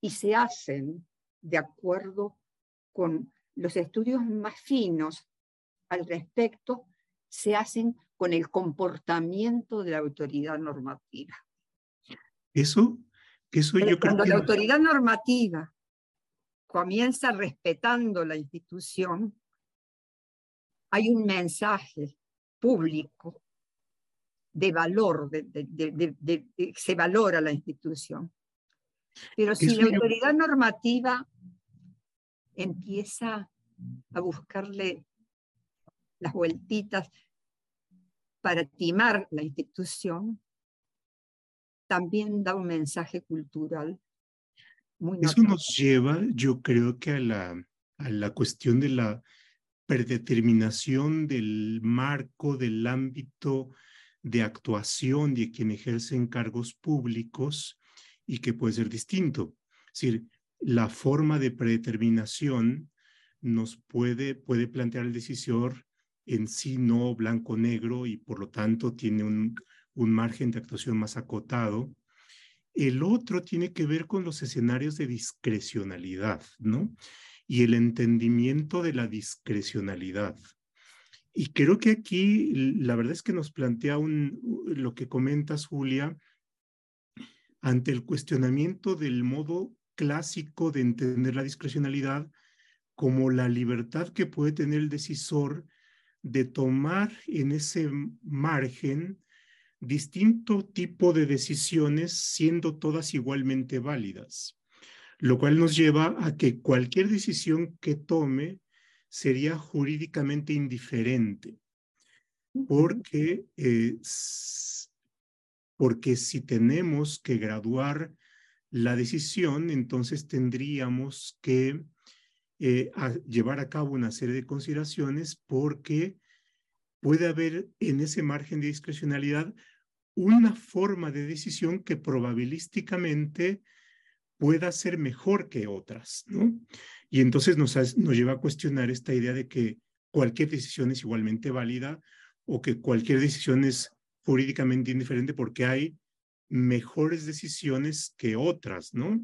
y se hacen de acuerdo con los estudios más finos al respecto, se hacen con el comportamiento de la autoridad normativa. Eso, eso yo cuando creo la autoridad normativa comienza respetando la institución, hay un mensaje público de valor, de, se valora la institución. Pero si la autoridad normativa empieza a buscarle las vueltitas para timar la institución, también da un mensaje cultural muy Eso nos lleva, yo creo que a la, a la cuestión de la predeterminación del marco, del ámbito de actuación de quien ejerce cargos públicos y que puede ser distinto. Es decir, la forma de predeterminación nos puede, puede plantear el decisor en sí no blanco-negro y por lo tanto tiene un, un margen de actuación más acotado. El otro tiene que ver con los escenarios de discrecionalidad, ¿no? Y el entendimiento de la discrecionalidad. Y creo que aquí la verdad es que nos plantea un, lo que comentas, Julia, ante el cuestionamiento del modo clásico de entender la discrecionalidad como la libertad que puede tener el decisor de tomar en ese margen distinto tipo de decisiones siendo todas igualmente válidas lo cual nos lleva a que cualquier decisión que tome sería jurídicamente indiferente, porque, eh, porque si tenemos que graduar la decisión, entonces tendríamos que eh, llevar a cabo una serie de consideraciones porque puede haber en ese margen de discrecionalidad una forma de decisión que probabilísticamente pueda ser mejor que otras, ¿no? Y entonces nos, nos lleva a cuestionar esta idea de que cualquier decisión es igualmente válida o que cualquier decisión es jurídicamente indiferente porque hay mejores decisiones que otras, ¿no?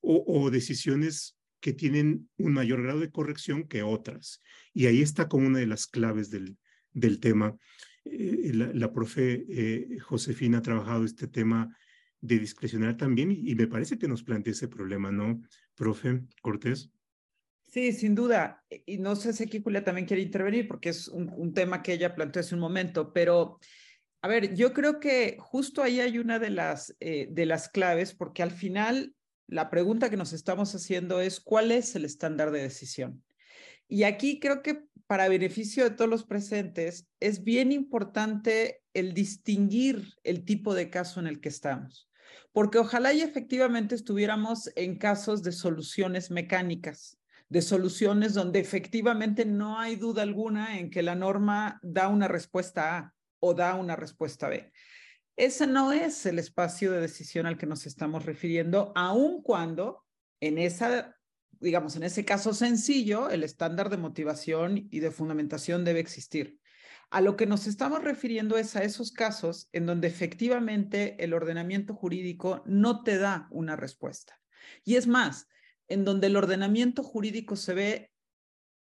O, decisiones que tienen un mayor grado de corrección que otras. Y ahí está como una de las claves del, del tema. Eh, la, profe eh, Josefina ha trabajado este tema de discrecionar también y, me parece que nos plantea ese problema, ¿no, profe Cortés? Sí, sin duda. Y no sé si aquí Julia también quiere intervenir porque es un, tema que ella planteó hace un momento, pero a ver, yo creo que justo ahí hay una de las, eh, de las claves porque al final la pregunta que nos estamos haciendo es cuál es el estándar de decisión. Y aquí creo que para beneficio de todos los presentes es bien importante el distinguir el tipo de caso en el que estamos porque ojalá y efectivamente estuviéramos en casos de soluciones mecánicas, de soluciones donde efectivamente no hay duda alguna en que la norma da una respuesta A o da una respuesta B. Ese no es el espacio de decisión al que nos estamos refiriendo, aun cuando en esa, digamos, en ese caso sencillo, el estándar de motivación y de fundamentación debe existir. A lo que nos estamos refiriendo es a esos casos en donde efectivamente el ordenamiento jurídico no te da una respuesta. Y es más, en donde el ordenamiento jurídico se ve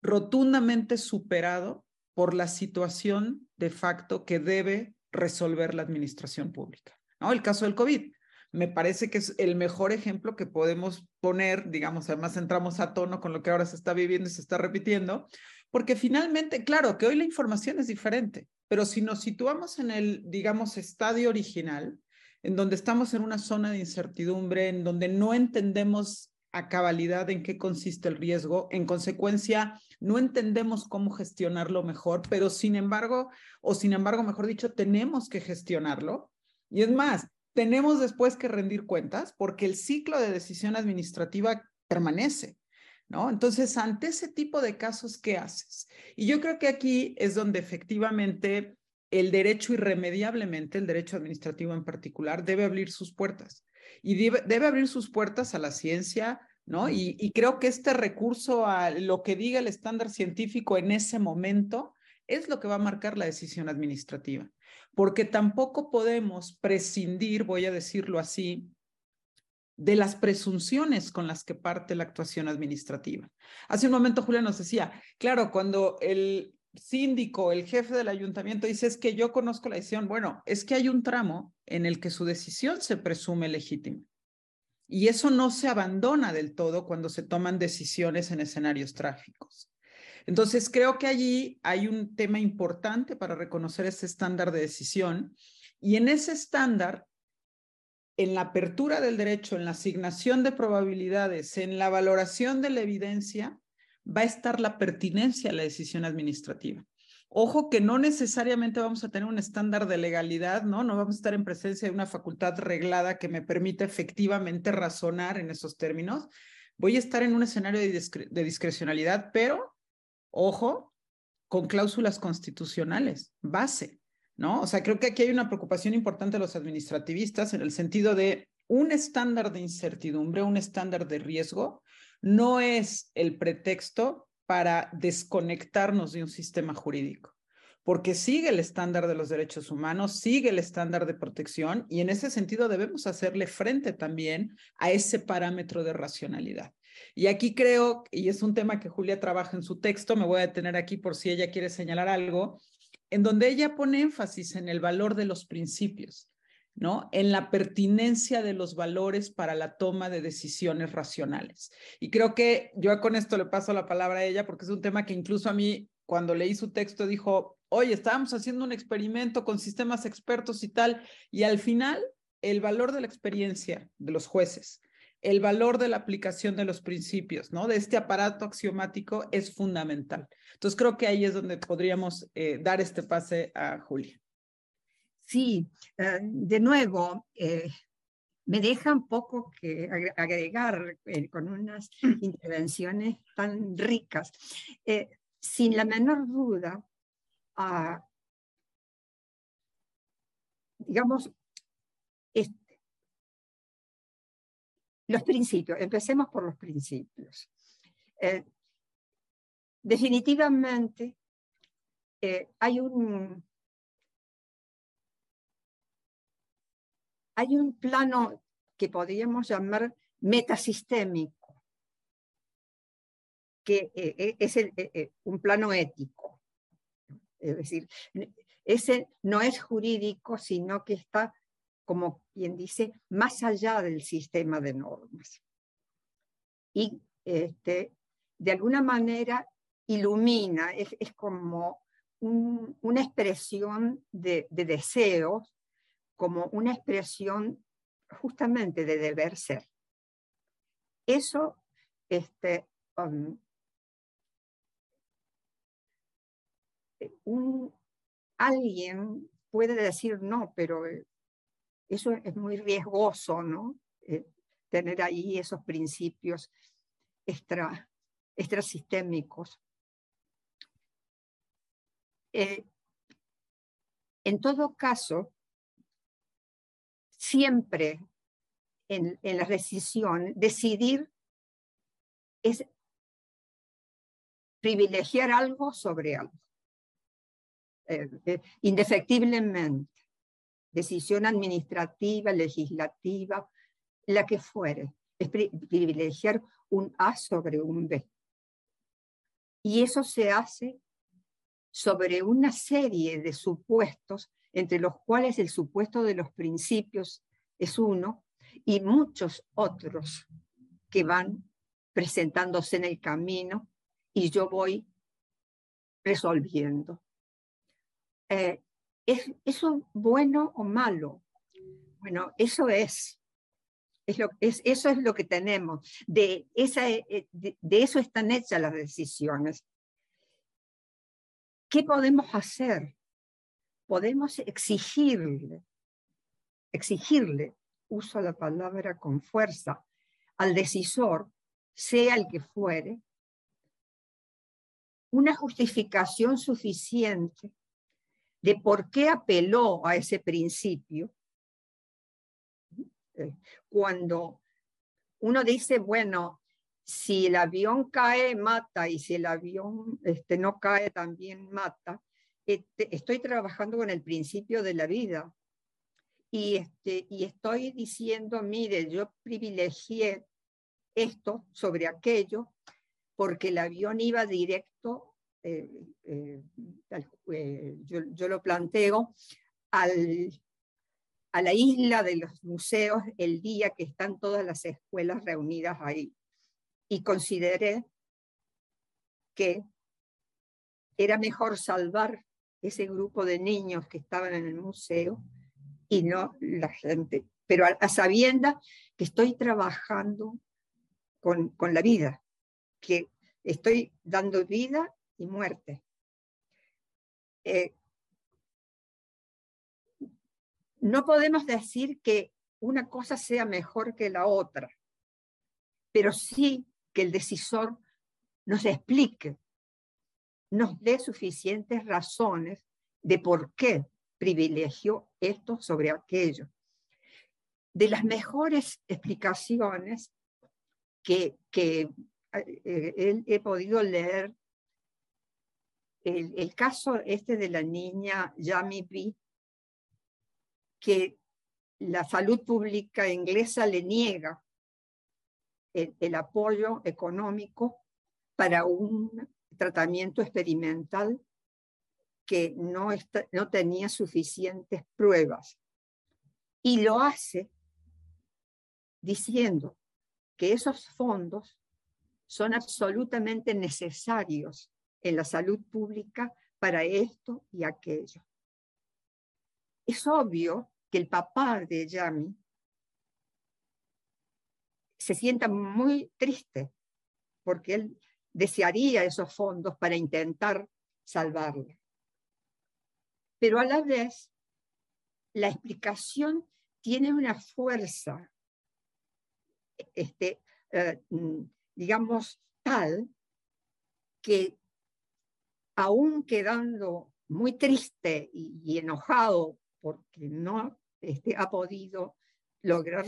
rotundamente superado por la situación de facto que debe resolver la administración pública. ¿no? El caso del COVID. Me parece que es el mejor ejemplo que podemos poner, digamos, además entramos a tono con lo que ahora se está viviendo y se está repitiendo, porque finalmente, claro, que hoy la información es diferente, pero si nos situamos en el, digamos, estadio original, en donde estamos en una zona de incertidumbre, en donde no entendemos a cabalidad en qué consiste el riesgo, en consecuencia, no entendemos cómo gestionarlo mejor, pero sin embargo, o sin embargo, mejor dicho, tenemos que gestionarlo. Y es más, tenemos después que rendir cuentas porque el ciclo de decisión administrativa permanece. ¿No? Entonces, ante ese tipo de casos, ¿qué haces? Y yo creo que aquí es donde efectivamente el derecho irremediablemente, el derecho administrativo en particular, debe abrir sus puertas. Y debe, debe abrir sus puertas a la ciencia, ¿no? Y, y, creo que este recurso a lo que diga el estándar científico en ese momento es lo que va a marcar la decisión administrativa. Porque tampoco podemos prescindir, voy a decirlo así, de las presunciones con las que parte la actuación administrativa. Hace un momento Julia nos decía, claro, cuando el síndico, el jefe del ayuntamiento dice es que yo conozco la decisión, bueno, es que hay un tramo en el que su decisión se presume legítima. Y eso no se abandona del todo cuando se toman decisiones en escenarios trágicos. Entonces, creo que allí hay un tema importante para reconocer ese estándar de decisión y en ese estándar en la apertura del derecho, en la asignación de probabilidades, en la valoración de la evidencia, va a estar la pertinencia a la decisión administrativa. Ojo que no necesariamente vamos a tener un estándar de legalidad, ¿no? No vamos a estar en presencia de una facultad reglada que me permita efectivamente razonar en esos términos. Voy a estar en un escenario de, de discrecionalidad, pero, ojo, con cláusulas constitucionales, base. ¿No? O sea, creo que aquí hay una preocupación importante de los administrativistas en el sentido de un estándar de incertidumbre, un estándar de riesgo, no es el pretexto para desconectarnos de un sistema jurídico, porque sigue el estándar de los derechos humanos, sigue el estándar de protección y en ese sentido debemos hacerle frente también a ese parámetro de racionalidad. Y aquí creo, y es un tema que Julia trabaja en su texto, me voy a detener aquí por si ella quiere señalar algo, en donde ella pone énfasis en el valor de los principios, ¿no? En la pertinencia de los valores para la toma de decisiones racionales. Y creo que yo con esto le paso la palabra a ella porque es un tema que incluso a mí, cuando leí su texto, dijo, oye, estábamos haciendo un experimento con sistemas expertos y tal, y al final el valor de la experiencia de los jueces, el valor de la aplicación de los principios, ¿no? De este aparato axiomático es fundamental. Entonces creo que ahí es donde podríamos eh, dar este pase a Julia. Sí, eh, de nuevo, eh, me deja un poco que agregar con unas (clears throat) intervenciones tan ricas. sin la menor duda, ah, digamos, Los principios, empecemos por los principios. Eh, definitivamente eh, hay un hay un plano que podríamos llamar metasistémico, que eh, es un plano ético. Es decir, ese no es jurídico, sino que está como quien dice, más allá del sistema de normas. Y este, de alguna manera ilumina, es, como una expresión de, deseos, como una expresión justamente de deber ser. Eso, este, um, un, alguien puede decir no, pero eso es muy riesgoso, ¿no? Eh, tener ahí esos principios extra, extrasistémicos. Eh, en todo caso, siempre en, la decisión, decidir es privilegiar algo sobre algo. eh, indefectiblemente, decisión administrativa, legislativa, la que fuere, es privilegiar un A sobre un B. Y eso se hace sobre una serie de supuestos, entre los cuales el supuesto de los principios es uno, y muchos otros que van presentándose en el camino y yo voy resolviendo. Eh, ¿Es eso bueno o malo? Bueno, eso es. es, lo, es eso es lo que tenemos. De, esa, eh, de, de eso están hechas las decisiones. ¿Qué podemos hacer? Podemos exigirle, exigirle, uso la palabra con fuerza, al decisor, sea el que fuere, una justificación suficiente de por qué apeló a ese principio. Cuando uno dice, bueno, si el avión cae, mata, y si el avión este, no cae, también mata, este, estoy trabajando con el principio de la vida. Y, este, y estoy diciendo, mire, yo privilegié esto sobre aquello porque el avión iba directo eh, eh, eh, yo, lo planteo, al, a la isla de los museos el día que están todas las escuelas reunidas ahí. Y consideré que era mejor salvar ese grupo de niños que estaban en el museo y no la gente. Pero a, sabienda que estoy trabajando con, con la vida, que estoy dando vida y muerte. Eh, no podemos decir que una cosa sea mejor que la otra, pero sí que el decisor nos explique, nos dé suficientes razones de por qué privilegió esto sobre aquello. De las mejores explicaciones que, que eh, he podido leer el, caso este de la niña Yami B, que la salud pública inglesa le niega el, apoyo económico para un tratamiento experimental que no, no tenía suficientes pruebas. Y lo hace diciendo que esos fondos son absolutamente necesarios en la salud pública para esto y aquello. Es obvio que el papá de Yami se sienta muy triste porque él desearía esos fondos para intentar salvarla. Pero a la vez, la explicación tiene una fuerza, este, eh, mm, digamos, tal que aún quedando muy triste y, enojado porque no este, ha podido lograr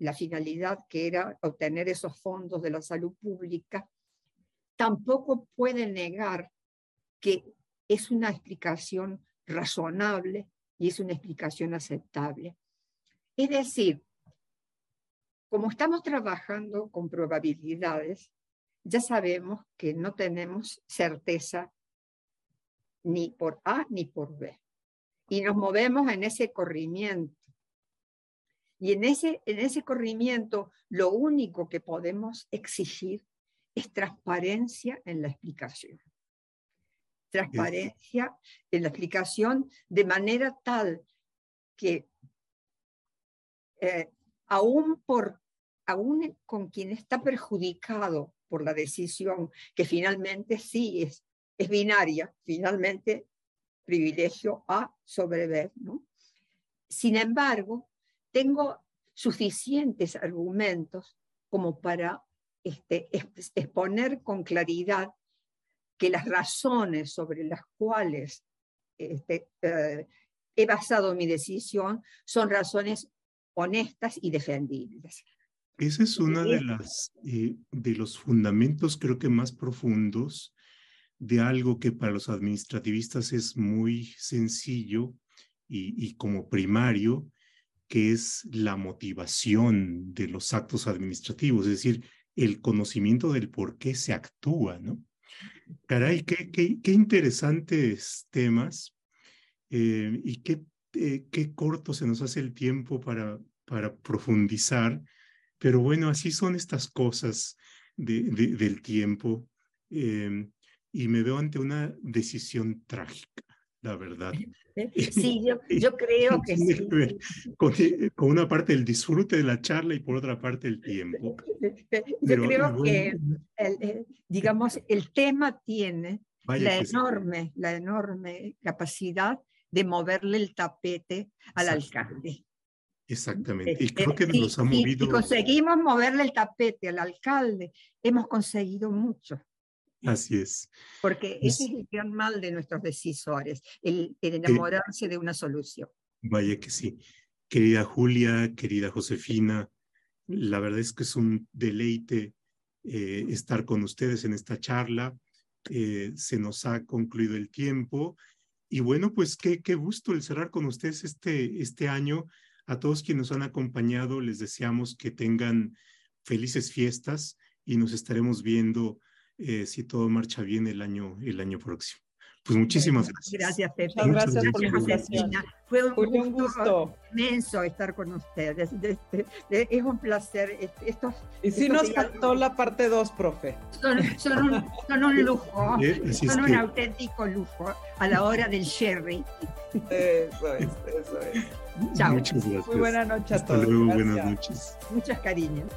la finalidad que era obtener esos fondos de la salud pública, tampoco puede negar que es una explicación razonable y es una explicación aceptable. Es decir, como estamos trabajando con probabilidades, ya sabemos que no tenemos certeza ni por A ni por B. Y nos movemos en ese corrimiento. Y en ese, en ese corrimiento lo único que podemos exigir es transparencia en la explicación. Transparencia en la explicación de manera tal que eh, aún, por, aún con quien está perjudicado por la decisión, que finalmente sí es es binaria, finalmente privilegio A sobre B. ¿no? Sin embargo, tengo suficientes argumentos como para este, exponer con claridad que las razones sobre las cuales este, eh, he basado mi decisión son razones honestas y defendibles. Ese es uno de, las, eh, de los fundamentos creo que más profundos de algo que para los administrativistas es muy sencillo y, como primario, que es la motivación de los actos administrativos, es decir, el conocimiento del por qué se actúa, ¿no? Caray, qué, qué, qué interesantes temas eh, y qué, eh, qué corto se nos hace el tiempo para, para profundizar, pero bueno, así son estas cosas de, del tiempo eh, y me veo ante una decisión trágica la verdad. (laughs) Sí, yo, (laughs) yo creo que sí. Con, con, una parte el disfrute de la charla y por otra parte el tiempo. (laughs) Yo creo que, el, digamos, el tema tiene la enorme, la enorme capacidad de moverle el tapete al alcalde. Exactamente. Y creo que nos ha movido. Si conseguimos moverle el tapete al alcalde, hemos conseguido mucho. Así es. Porque ese es el gran mal de nuestros decisores, el, enamorarse de una solución. Vaya que sí. Querida Julia, querida Josefina, la verdad es que es un deleite eh, estar con ustedes en esta charla. Eh, se nos ha concluido el tiempo. Y bueno, pues qué, qué gusto el cerrar con ustedes este, este año. A todos quienes nos han acompañado, les deseamos que tengan felices fiestas y nos estaremos viendo eh, si todo marcha bien el año, el año próximo. Pues muchísimas gracias. Gracias, Pepe. Muchas gracias, por la invitación. Fue un, gusto, inmenso estar con ustedes. Es un placer. Estos, y si nos faltó la parte 2, profe. Son, un, son un lujo, (laughs) son un auténtico lujo a la hora del sherry. Eso es, eso es. Chao. Muchas gracias. Muy buena noche a Hasta todos. luego, buenas noches. Muchas cariños.